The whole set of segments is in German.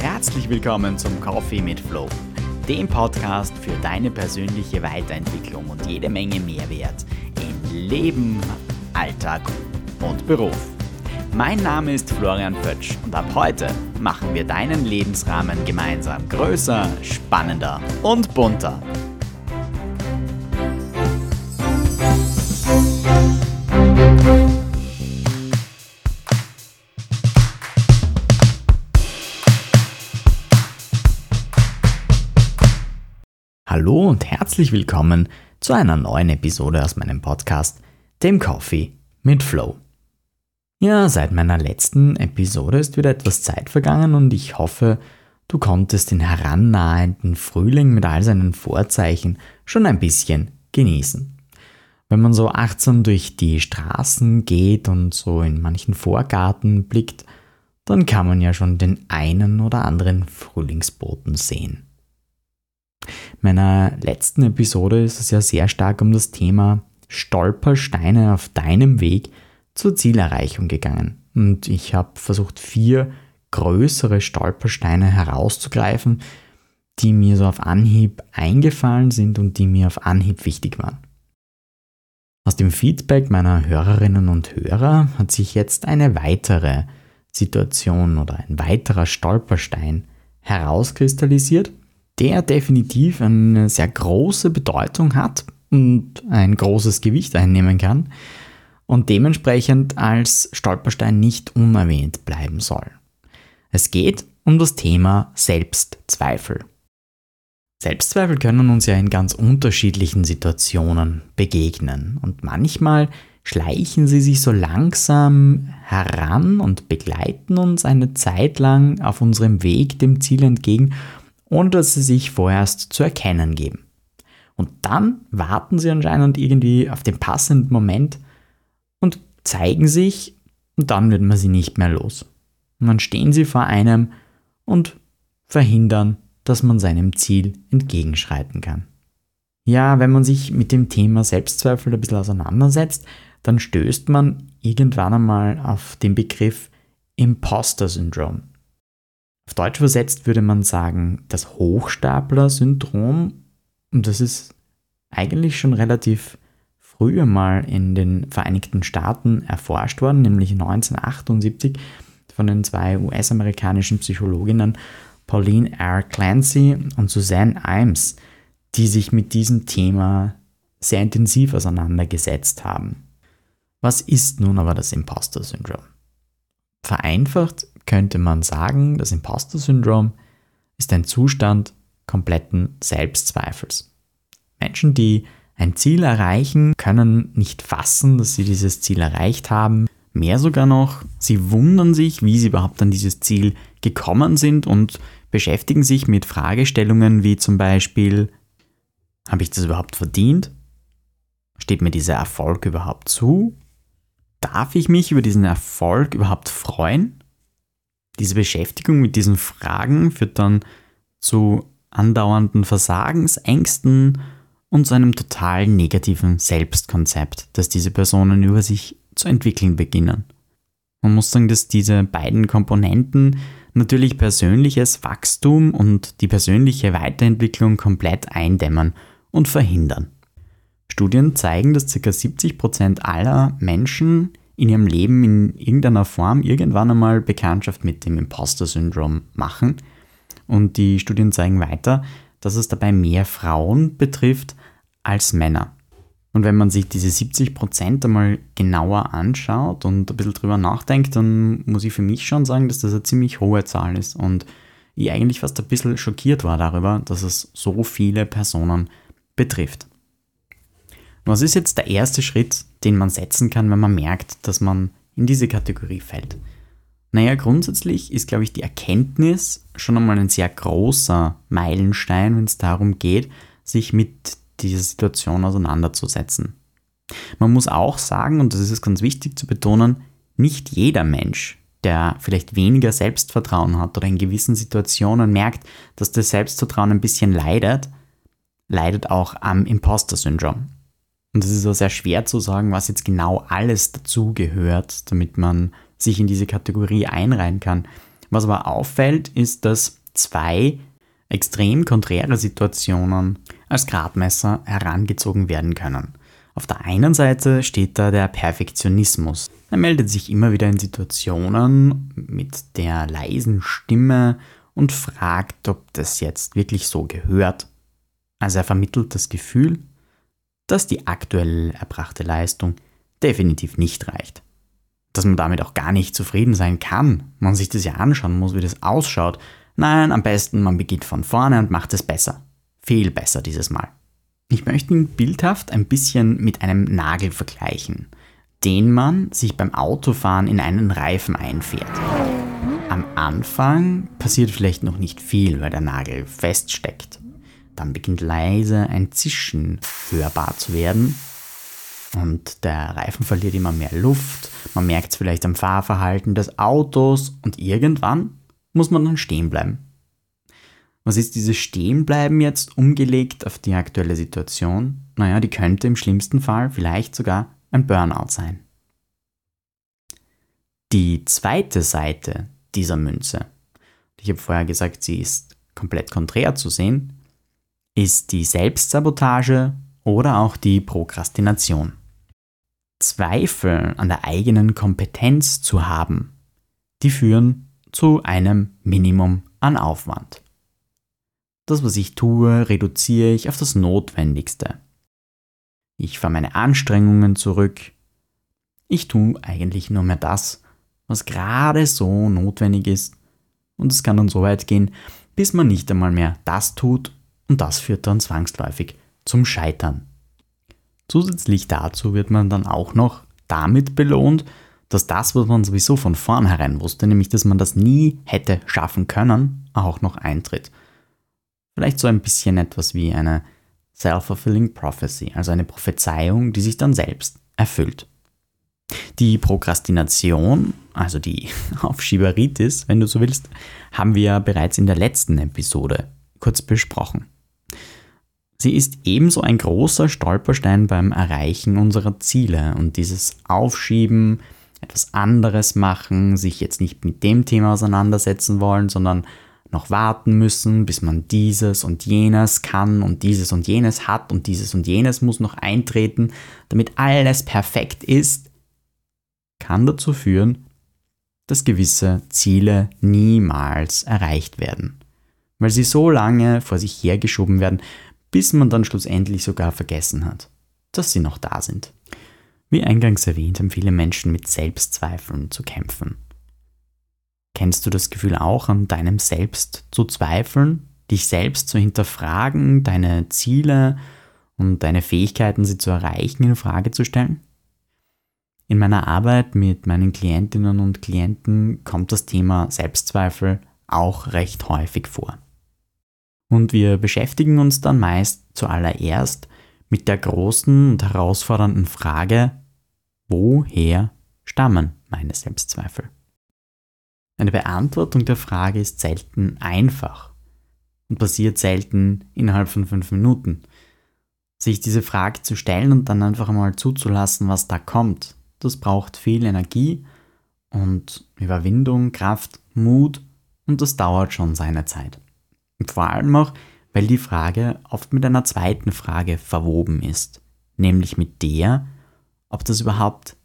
Herzlich willkommen zum Coffee mit Flow, dem Podcast für deine persönliche Weiterentwicklung und jede Menge Mehrwert in Leben, Alltag und Beruf. Mein Name ist Florian Pötsch und ab heute machen wir deinen Lebensrahmen gemeinsam größer, spannender und bunter. Hallo und herzlich willkommen zu einer neuen Episode aus meinem Podcast, dem Coffee mit Flow. Ja, seit meiner letzten Episode ist wieder etwas Zeit vergangen und ich hoffe, du konntest den herannahenden Frühling mit all seinen Vorzeichen schon ein bisschen genießen. Wenn man so achtsam durch die Straßen geht und so in manchen Vorgarten blickt, dann kann man ja schon den einen oder anderen Frühlingsboten sehen meiner letzten Episode ist es ja sehr stark um das Thema Stolpersteine auf deinem Weg zur Zielerreichung gegangen. Und ich habe versucht, vier größere Stolpersteine herauszugreifen, die mir so auf Anhieb eingefallen sind und die mir auf Anhieb wichtig waren. Aus dem Feedback meiner Hörerinnen und Hörer hat sich jetzt eine weitere Situation oder ein weiterer Stolperstein herauskristallisiert, der definitiv eine sehr große Bedeutung hat und ein großes Gewicht einnehmen kann und dementsprechend als Stolperstein nicht unerwähnt bleiben soll. Es geht um das Thema Selbstzweifel. Selbstzweifel können uns ja in ganz unterschiedlichen Situationen begegnen und manchmal schleichen sie sich so langsam heran und begleiten uns eine Zeit lang auf unserem Weg dem Ziel entgegen ohne dass sie sich vorerst zu erkennen geben. Und dann warten sie anscheinend irgendwie auf den passenden Moment und zeigen sich und dann wird man sie nicht mehr los. Und dann stehen sie vor einem und verhindern, dass man seinem Ziel entgegenschreiten kann. Ja, wenn man sich mit dem Thema Selbstzweifel ein bisschen auseinandersetzt, dann stößt man irgendwann einmal auf den Begriff Imposter-Syndrom. Auf Deutsch übersetzt würde man sagen, das Hochstapler-Syndrom. Und das ist eigentlich schon relativ früh mal in den Vereinigten Staaten erforscht worden, nämlich 1978 von den zwei US-amerikanischen Psychologinnen Pauline R. Clancy und Suzanne Imes, die sich mit diesem Thema sehr intensiv auseinandergesetzt haben. Was ist nun aber das Imposter-Syndrom? Vereinfacht könnte man sagen, das Imposter-Syndrom ist ein Zustand kompletten Selbstzweifels. Menschen, die ein Ziel erreichen, können nicht fassen, dass sie dieses Ziel erreicht haben. Mehr sogar noch, sie wundern sich, wie sie überhaupt an dieses Ziel gekommen sind und beschäftigen sich mit Fragestellungen wie zum Beispiel, habe ich das überhaupt verdient? Steht mir dieser Erfolg überhaupt zu? Darf ich mich über diesen Erfolg überhaupt freuen? Diese Beschäftigung mit diesen Fragen führt dann zu andauernden Versagensängsten und zu einem total negativen Selbstkonzept, das diese Personen über sich zu entwickeln beginnen. Man muss sagen, dass diese beiden Komponenten natürlich persönliches Wachstum und die persönliche Weiterentwicklung komplett eindämmen und verhindern. Studien zeigen, dass ca. 70% aller Menschen in ihrem Leben in irgendeiner Form irgendwann einmal Bekanntschaft mit dem Imposter-Syndrom machen. Und die Studien zeigen weiter, dass es dabei mehr Frauen betrifft als Männer. Und wenn man sich diese 70% einmal genauer anschaut und ein bisschen drüber nachdenkt, dann muss ich für mich schon sagen, dass das eine ziemlich hohe Zahl ist. Und ich eigentlich fast ein bisschen schockiert war darüber, dass es so viele Personen betrifft. Was ist jetzt der erste Schritt, den man setzen kann, wenn man merkt, dass man in diese Kategorie fällt? Naja, grundsätzlich ist, glaube ich, die Erkenntnis schon einmal ein sehr großer Meilenstein, wenn es darum geht, sich mit dieser Situation auseinanderzusetzen. Man muss auch sagen, und das ist ganz wichtig zu betonen, nicht jeder Mensch, der vielleicht weniger Selbstvertrauen hat oder in gewissen Situationen merkt, dass das Selbstvertrauen ein bisschen leidet, leidet auch am Imposter-Syndrom. Und es ist auch sehr schwer zu sagen, was jetzt genau alles dazugehört, damit man sich in diese Kategorie einreihen kann. Was aber auffällt, ist, dass zwei extrem konträre Situationen als Gradmesser herangezogen werden können. Auf der einen Seite steht da der Perfektionismus. Er meldet sich immer wieder in Situationen mit der leisen Stimme und fragt, ob das jetzt wirklich so gehört. Also er vermittelt das Gefühl, dass die aktuell erbrachte Leistung definitiv nicht reicht. Dass man damit auch gar nicht zufrieden sein kann. Man sich das ja anschauen muss, wie das ausschaut. Nein, am besten man beginnt von vorne und macht es besser. Viel besser dieses Mal. Ich möchte ihn bildhaft ein bisschen mit einem Nagel vergleichen, den man sich beim Autofahren in einen Reifen einfährt. Am Anfang passiert vielleicht noch nicht viel, weil der Nagel feststeckt. Dann beginnt leise ein Zischen hörbar zu werden und der Reifen verliert immer mehr Luft. Man merkt es vielleicht am Fahrverhalten des Autos und irgendwann muss man dann stehen bleiben. Was ist dieses Stehenbleiben jetzt umgelegt auf die aktuelle Situation? Naja, die könnte im schlimmsten Fall vielleicht sogar ein Burnout sein. Die zweite Seite dieser Münze, ich habe vorher gesagt, sie ist komplett konträr zu sehen, ist die Selbstsabotage oder auch die Prokrastination. Zweifel an der eigenen Kompetenz zu haben, die führen zu einem Minimum an Aufwand. Das, was ich tue, reduziere ich auf das Notwendigste. Ich fahre meine Anstrengungen zurück. Ich tue eigentlich nur mehr das, was gerade so notwendig ist. Und es kann dann so weit gehen, bis man nicht einmal mehr das tut und das führt dann zwangsläufig zum Scheitern. Zusätzlich dazu wird man dann auch noch damit belohnt, dass das, was man sowieso von vornherein wusste, nämlich dass man das nie hätte schaffen können, auch noch eintritt. Vielleicht so ein bisschen etwas wie eine Self-Fulfilling Prophecy, also eine Prophezeiung, die sich dann selbst erfüllt. Die Prokrastination, also die Aufschieberitis, wenn du so willst, haben wir bereits in der letzten Episode kurz besprochen. Sie ist ebenso ein großer Stolperstein beim Erreichen unserer Ziele. Und dieses Aufschieben, etwas anderes machen, sich jetzt nicht mit dem Thema auseinandersetzen wollen, sondern noch warten müssen, bis man dieses und jenes kann und dieses und jenes hat und dieses und jenes muss noch eintreten, damit alles perfekt ist, kann dazu führen, dass gewisse Ziele niemals erreicht werden, weil sie so lange vor sich hergeschoben werden, bis man dann schlussendlich sogar vergessen hat, dass sie noch da sind. Wie eingangs erwähnt, haben viele Menschen mit Selbstzweifeln zu kämpfen. Kennst du das Gefühl auch, an deinem Selbst zu zweifeln, dich selbst zu hinterfragen, deine Ziele und deine Fähigkeiten, sie zu erreichen, in Frage zu stellen? In meiner Arbeit mit meinen Klientinnen und Klienten kommt das Thema Selbstzweifel auch recht häufig vor. Und wir beschäftigen uns dann meist zuallererst mit der großen und herausfordernden Frage, woher stammen meine Selbstzweifel? Eine Beantwortung der Frage ist selten einfach und passiert selten innerhalb von fünf Minuten. Sich diese Frage zu stellen und dann einfach mal zuzulassen, was da kommt, das braucht viel Energie und Überwindung, Kraft, Mut und das dauert schon seine Zeit. Und vor allem auch, weil die Frage oft mit einer zweiten Frage verwoben ist, nämlich mit der, ob das überhaupt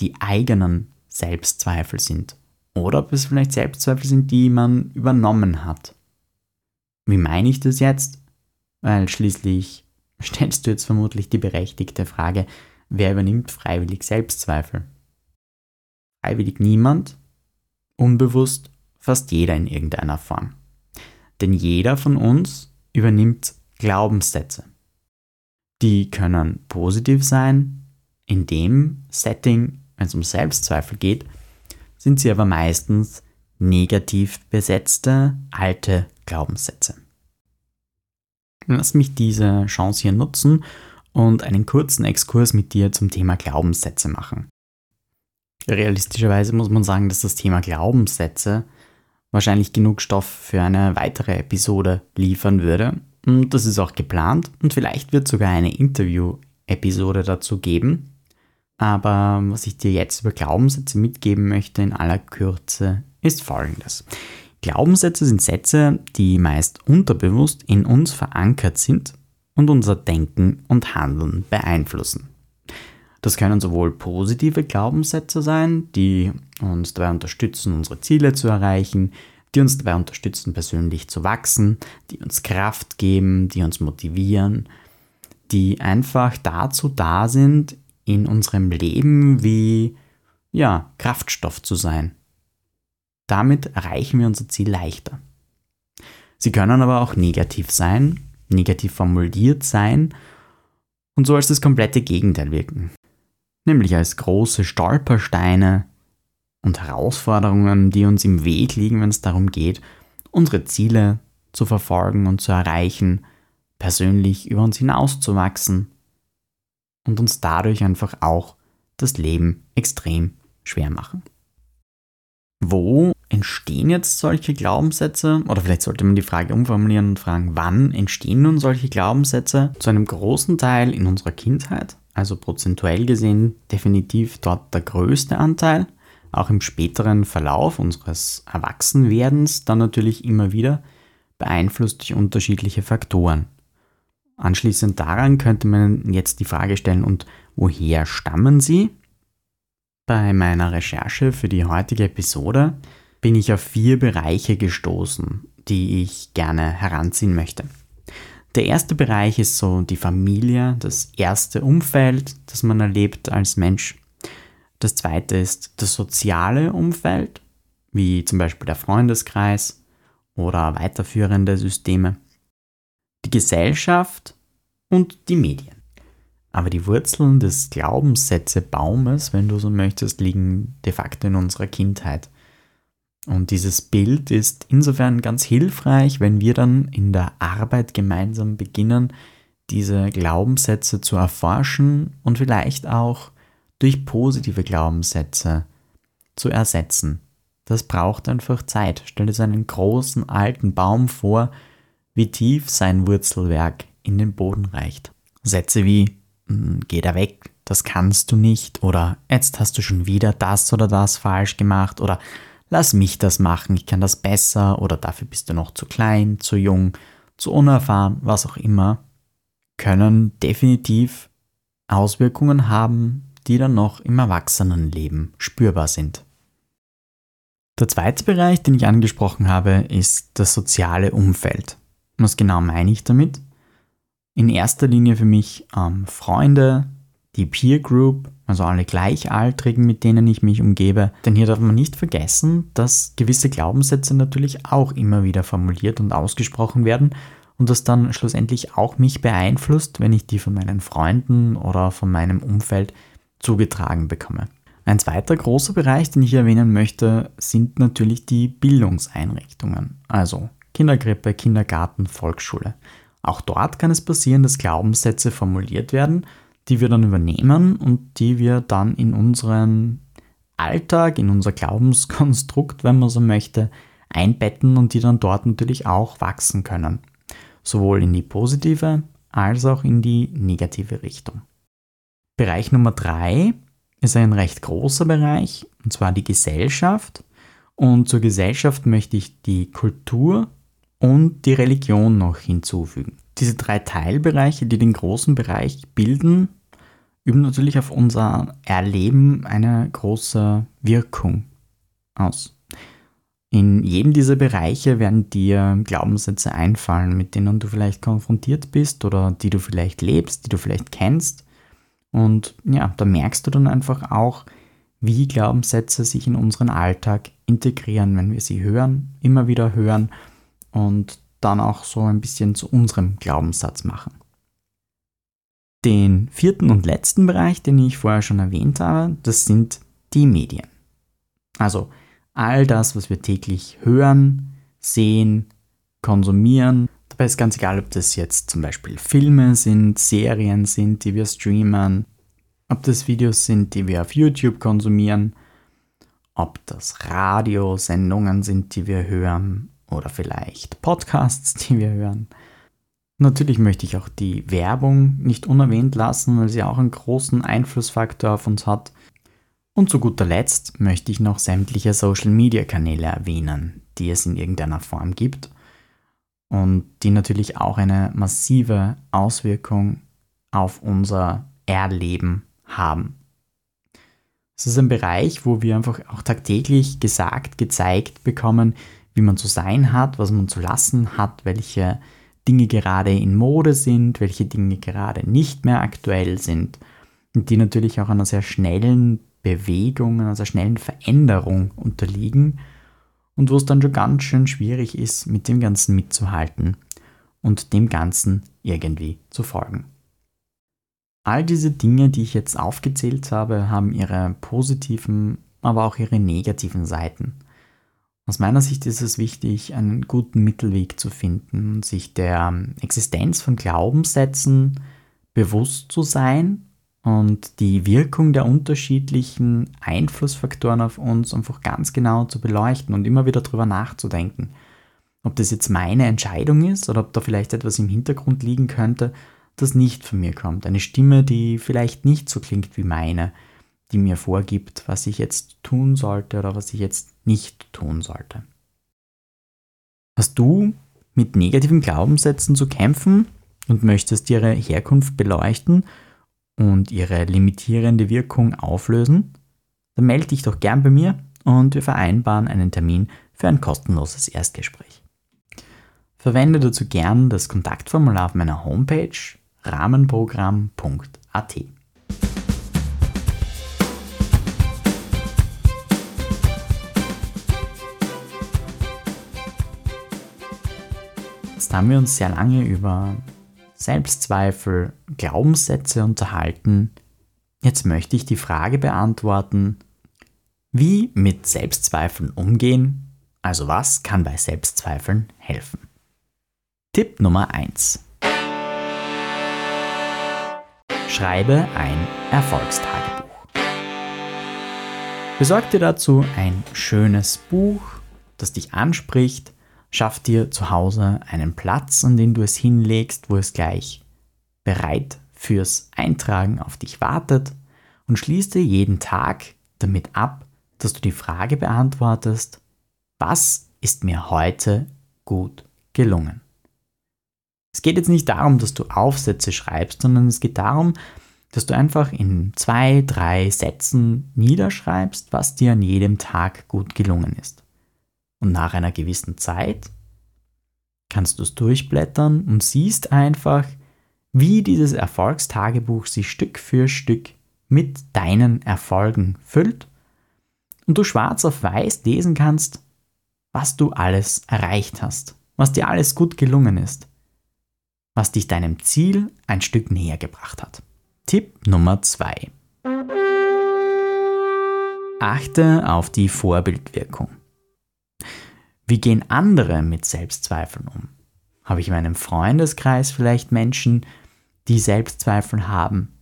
die eigenen Selbstzweifel sind oder ob es vielleicht Selbstzweifel sind, die man übernommen hat. Wie meine ich das jetzt? Weil schließlich stellst du jetzt vermutlich die berechtigte Frage, wer übernimmt freiwillig Selbstzweifel? Freiwillig niemand, unbewusst fast jeder in irgendeiner Form. Denn jeder von uns übernimmt Glaubenssätze. Die können positiv sein, in dem Setting, wenn es um Selbstzweifel geht, sind sie aber meistens negativ besetzte alte Glaubenssätze. Lass mich diese Chance hier nutzen und einen kurzen Exkurs mit dir zum Thema Glaubenssätze machen. Realistischerweise muss man sagen, dass das Thema Glaubenssätze wahrscheinlich genug Stoff für eine weitere Episode liefern würde. Und das ist auch geplant und vielleicht wird sogar eine Interview-Episode dazu geben. Aber was ich dir jetzt über Glaubenssätze mitgeben möchte in aller Kürze, ist folgendes. Glaubenssätze sind Sätze, die meist unterbewusst in uns verankert sind und unser Denken und Handeln beeinflussen. Das können sowohl positive Glaubenssätze sein, die uns dabei unterstützen, unsere Ziele zu erreichen, die uns dabei unterstützen, persönlich zu wachsen, die uns Kraft geben, die uns motivieren, die einfach dazu da sind, in unserem Leben wie ja, Kraftstoff zu sein. Damit erreichen wir unser Ziel leichter. Sie können aber auch negativ sein, negativ formuliert sein und so als das komplette Gegenteil wirken nämlich als große Stolpersteine und Herausforderungen, die uns im Weg liegen, wenn es darum geht, unsere Ziele zu verfolgen und zu erreichen, persönlich über uns hinauszuwachsen und uns dadurch einfach auch das Leben extrem schwer machen. Wo entstehen jetzt solche Glaubenssätze? Oder vielleicht sollte man die Frage umformulieren und fragen, wann entstehen nun solche Glaubenssätze? Zu einem großen Teil in unserer Kindheit, also prozentuell gesehen definitiv dort der größte Anteil, auch im späteren Verlauf unseres Erwachsenwerdens dann natürlich immer wieder beeinflusst durch unterschiedliche Faktoren. Anschließend daran könnte man jetzt die Frage stellen, und woher stammen sie? Bei meiner Recherche für die heutige Episode bin ich auf vier Bereiche gestoßen, die ich gerne heranziehen möchte. Der erste Bereich ist so die Familie, das erste Umfeld, das man erlebt als Mensch. Das zweite ist das soziale Umfeld, wie zum Beispiel der Freundeskreis oder weiterführende Systeme. Die Gesellschaft und die Medien. Aber die Wurzeln des Glaubenssätzebaumes, wenn du so möchtest, liegen de facto in unserer Kindheit. Und dieses Bild ist insofern ganz hilfreich, wenn wir dann in der Arbeit gemeinsam beginnen, diese Glaubenssätze zu erforschen und vielleicht auch durch positive Glaubenssätze zu ersetzen. Das braucht einfach Zeit. Stell dir einen großen alten Baum vor, wie tief sein Wurzelwerk in den Boden reicht. Sätze wie hm, geh da weg, das kannst du nicht oder jetzt hast du schon wieder das oder das falsch gemacht oder lass mich das machen, ich kann das besser oder dafür bist du noch zu klein, zu jung, zu unerfahren, was auch immer, können definitiv Auswirkungen haben, die dann noch im Erwachsenenleben spürbar sind. Der zweite Bereich, den ich angesprochen habe, ist das soziale Umfeld. Was genau meine ich damit? In erster Linie für mich ähm, Freunde, die Peer Group, also alle Gleichaltrigen, mit denen ich mich umgebe. Denn hier darf man nicht vergessen, dass gewisse Glaubenssätze natürlich auch immer wieder formuliert und ausgesprochen werden und das dann schlussendlich auch mich beeinflusst, wenn ich die von meinen Freunden oder von meinem Umfeld zugetragen bekomme. Ein zweiter großer Bereich, den ich erwähnen möchte, sind natürlich die Bildungseinrichtungen, also Kinderkrippe, Kindergarten, Volksschule. Auch dort kann es passieren, dass Glaubenssätze formuliert werden die wir dann übernehmen und die wir dann in unseren Alltag, in unser Glaubenskonstrukt, wenn man so möchte, einbetten und die dann dort natürlich auch wachsen können. Sowohl in die positive als auch in die negative Richtung. Bereich Nummer drei ist ein recht großer Bereich, und zwar die Gesellschaft. Und zur Gesellschaft möchte ich die Kultur und die Religion noch hinzufügen. Diese drei Teilbereiche, die den großen Bereich bilden, üben natürlich auf unser Erleben eine große Wirkung aus. In jedem dieser Bereiche werden dir Glaubenssätze einfallen, mit denen du vielleicht konfrontiert bist oder die du vielleicht lebst, die du vielleicht kennst. Und ja, da merkst du dann einfach auch, wie Glaubenssätze sich in unseren Alltag integrieren, wenn wir sie hören, immer wieder hören und dann auch so ein bisschen zu unserem Glaubenssatz machen. Den vierten und letzten Bereich, den ich vorher schon erwähnt habe, das sind die Medien. Also all das, was wir täglich hören, sehen, konsumieren. Dabei ist ganz egal, ob das jetzt zum Beispiel Filme sind, Serien sind, die wir streamen, ob das Videos sind, die wir auf YouTube konsumieren, ob das Radiosendungen sind, die wir hören oder vielleicht Podcasts, die wir hören. Natürlich möchte ich auch die Werbung nicht unerwähnt lassen, weil sie auch einen großen Einflussfaktor auf uns hat. Und zu guter Letzt möchte ich noch sämtliche Social-Media-Kanäle erwähnen, die es in irgendeiner Form gibt und die natürlich auch eine massive Auswirkung auf unser Erleben haben. Es ist ein Bereich, wo wir einfach auch tagtäglich gesagt, gezeigt bekommen, wie man zu sein hat, was man zu lassen hat, welche Dinge gerade in Mode sind, welche Dinge gerade nicht mehr aktuell sind und die natürlich auch einer sehr schnellen Bewegung, einer sehr schnellen Veränderung unterliegen und wo es dann schon ganz schön schwierig ist, mit dem Ganzen mitzuhalten und dem Ganzen irgendwie zu folgen. All diese Dinge, die ich jetzt aufgezählt habe, haben ihre positiven, aber auch ihre negativen Seiten. Aus meiner Sicht ist es wichtig, einen guten Mittelweg zu finden, sich der Existenz von Glaubenssätzen bewusst zu sein und die Wirkung der unterschiedlichen Einflussfaktoren auf uns einfach ganz genau zu beleuchten und immer wieder darüber nachzudenken. Ob das jetzt meine Entscheidung ist oder ob da vielleicht etwas im Hintergrund liegen könnte, das nicht von mir kommt. Eine Stimme, die vielleicht nicht so klingt wie meine, die mir vorgibt, was ich jetzt tun sollte oder was ich jetzt nicht tun sollte. Hast du mit negativen Glaubenssätzen zu kämpfen und möchtest ihre Herkunft beleuchten und ihre limitierende Wirkung auflösen? Dann melde dich doch gern bei mir und wir vereinbaren einen Termin für ein kostenloses Erstgespräch. Verwende dazu gern das Kontaktformular auf meiner Homepage rahmenprogramm.at. Jetzt haben wir uns sehr lange über Selbstzweifel, Glaubenssätze unterhalten. Jetzt möchte ich die Frage beantworten, wie mit Selbstzweifeln umgehen, also was kann bei Selbstzweifeln helfen. Tipp Nummer 1. Schreibe ein Erfolgstagebuch. Besorg dir dazu ein schönes Buch, das dich anspricht. Schaff dir zu Hause einen Platz, an den du es hinlegst, wo es gleich bereit fürs Eintragen auf dich wartet und schließ dir jeden Tag damit ab, dass du die Frage beantwortest, was ist mir heute gut gelungen? Es geht jetzt nicht darum, dass du Aufsätze schreibst, sondern es geht darum, dass du einfach in zwei, drei Sätzen niederschreibst, was dir an jedem Tag gut gelungen ist. Und nach einer gewissen Zeit kannst du es durchblättern und siehst einfach, wie dieses Erfolgstagebuch sich Stück für Stück mit deinen Erfolgen füllt und du schwarz auf weiß lesen kannst, was du alles erreicht hast, was dir alles gut gelungen ist was dich deinem Ziel ein Stück näher gebracht hat. Tipp Nummer 2. Achte auf die Vorbildwirkung. Wie gehen andere mit Selbstzweifeln um? Habe ich in meinem Freundeskreis vielleicht Menschen, die Selbstzweifel haben?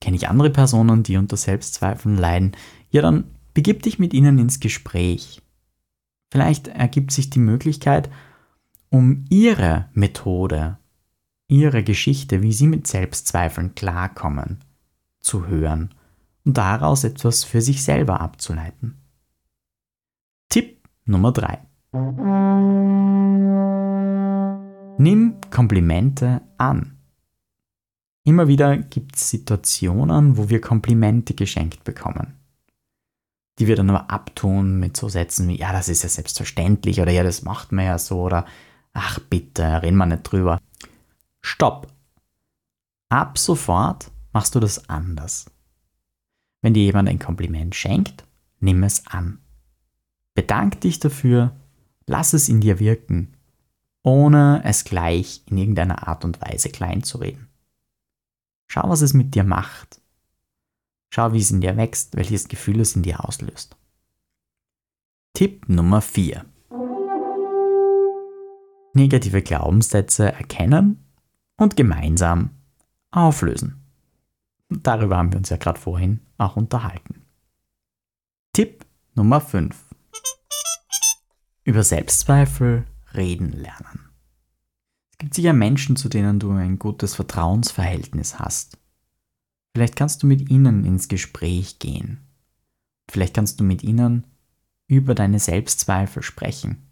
Kenne ich andere Personen, die unter Selbstzweifeln leiden? Ja, dann begib dich mit ihnen ins Gespräch. Vielleicht ergibt sich die Möglichkeit, um ihre Methode ihre Geschichte, wie sie mit Selbstzweifeln klarkommen, zu hören und daraus etwas für sich selber abzuleiten. Tipp Nummer 3. Nimm Komplimente an. Immer wieder gibt es Situationen, wo wir Komplimente geschenkt bekommen. Die wir dann aber abtun mit so Sätzen wie, ja, das ist ja selbstverständlich oder ja, das macht man ja so oder ach bitte, reden wir nicht drüber. Stopp. Ab sofort machst du das anders. Wenn dir jemand ein Kompliment schenkt, nimm es an. Bedank dich dafür, lass es in dir wirken, ohne es gleich in irgendeiner Art und Weise klein zu reden. Schau, was es mit dir macht. Schau, wie es in dir wächst, welches Gefühl es in dir auslöst. Tipp Nummer 4. Negative Glaubenssätze erkennen und gemeinsam auflösen. Darüber haben wir uns ja gerade vorhin auch unterhalten. Tipp Nummer 5. Über Selbstzweifel reden lernen. Es gibt sicher Menschen, zu denen du ein gutes Vertrauensverhältnis hast. Vielleicht kannst du mit ihnen ins Gespräch gehen. Vielleicht kannst du mit ihnen über deine Selbstzweifel sprechen.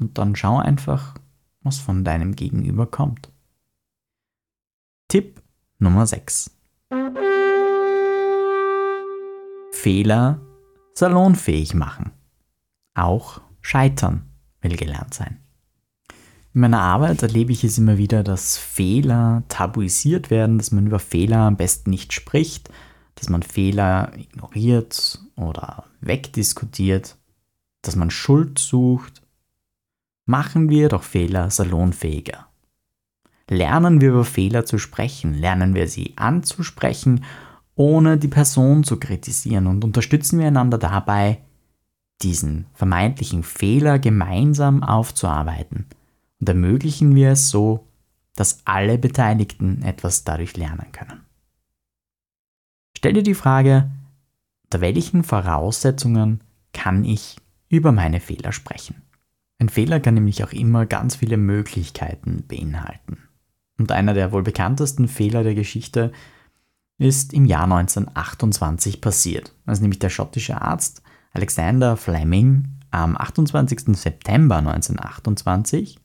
Und dann schau einfach, was von deinem Gegenüber kommt. Tipp Nummer 6. Fehler salonfähig machen. Auch Scheitern will gelernt sein. In meiner Arbeit erlebe ich es immer wieder, dass Fehler tabuisiert werden, dass man über Fehler am besten nicht spricht, dass man Fehler ignoriert oder wegdiskutiert, dass man Schuld sucht. Machen wir doch Fehler salonfähiger. Lernen wir über Fehler zu sprechen, lernen wir sie anzusprechen, ohne die Person zu kritisieren und unterstützen wir einander dabei, diesen vermeintlichen Fehler gemeinsam aufzuarbeiten und ermöglichen wir es so, dass alle Beteiligten etwas dadurch lernen können. Stell dir die Frage, unter welchen Voraussetzungen kann ich über meine Fehler sprechen? Ein Fehler kann nämlich auch immer ganz viele Möglichkeiten beinhalten. Und einer der wohl bekanntesten Fehler der Geschichte ist im Jahr 1928 passiert, als nämlich der schottische Arzt Alexander Fleming am 28. September 1928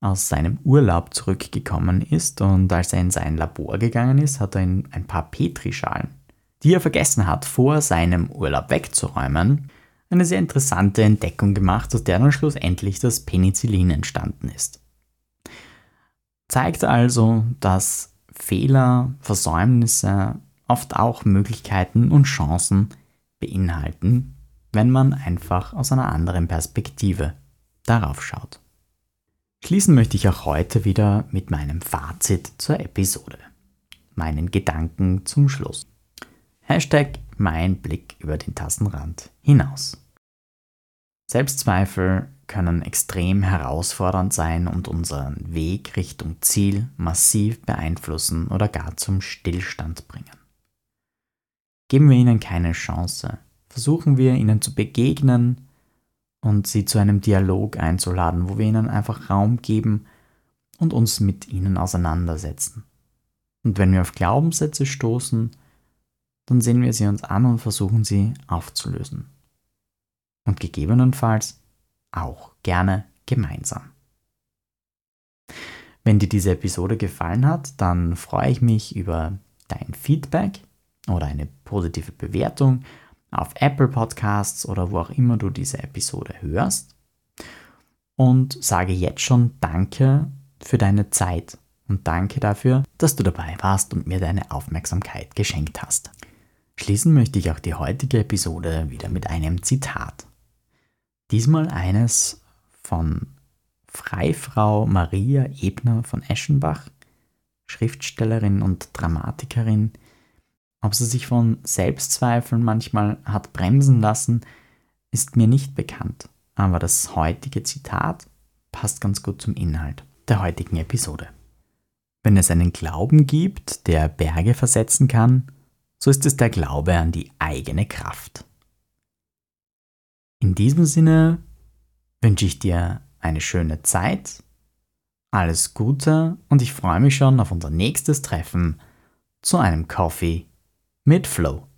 aus seinem Urlaub zurückgekommen ist und als er in sein Labor gegangen ist, hat er in ein paar Petrischalen, die er vergessen hat, vor seinem Urlaub wegzuräumen, eine sehr interessante Entdeckung gemacht, aus der dann schlussendlich das Penicillin entstanden ist. Zeigt also, dass Fehler, Versäumnisse oft auch Möglichkeiten und Chancen beinhalten, wenn man einfach aus einer anderen Perspektive darauf schaut. Schließen möchte ich auch heute wieder mit meinem Fazit zur Episode. Meinen Gedanken zum Schluss. Hashtag mein Blick über den Tassenrand hinaus. Selbstzweifel können extrem herausfordernd sein und unseren Weg Richtung Ziel massiv beeinflussen oder gar zum Stillstand bringen. Geben wir ihnen keine Chance, versuchen wir ihnen zu begegnen und sie zu einem Dialog einzuladen, wo wir ihnen einfach Raum geben und uns mit ihnen auseinandersetzen. Und wenn wir auf Glaubenssätze stoßen, dann sehen wir sie uns an und versuchen sie aufzulösen. Und gegebenenfalls auch gerne gemeinsam. Wenn dir diese Episode gefallen hat, dann freue ich mich über dein Feedback oder eine positive Bewertung auf Apple Podcasts oder wo auch immer du diese Episode hörst. Und sage jetzt schon Danke für deine Zeit und danke dafür, dass du dabei warst und mir deine Aufmerksamkeit geschenkt hast. Schließen möchte ich auch die heutige Episode wieder mit einem Zitat. Diesmal eines von Freifrau Maria Ebner von Eschenbach, Schriftstellerin und Dramatikerin, ob sie sich von Selbstzweifeln manchmal hat bremsen lassen, ist mir nicht bekannt, aber das heutige Zitat passt ganz gut zum Inhalt der heutigen Episode. Wenn es einen Glauben gibt, der Berge versetzen kann, so ist es der Glaube an die eigene Kraft. In diesem Sinne wünsche ich dir eine schöne Zeit, alles Gute und ich freue mich schon auf unser nächstes Treffen zu einem Coffee mit Flow.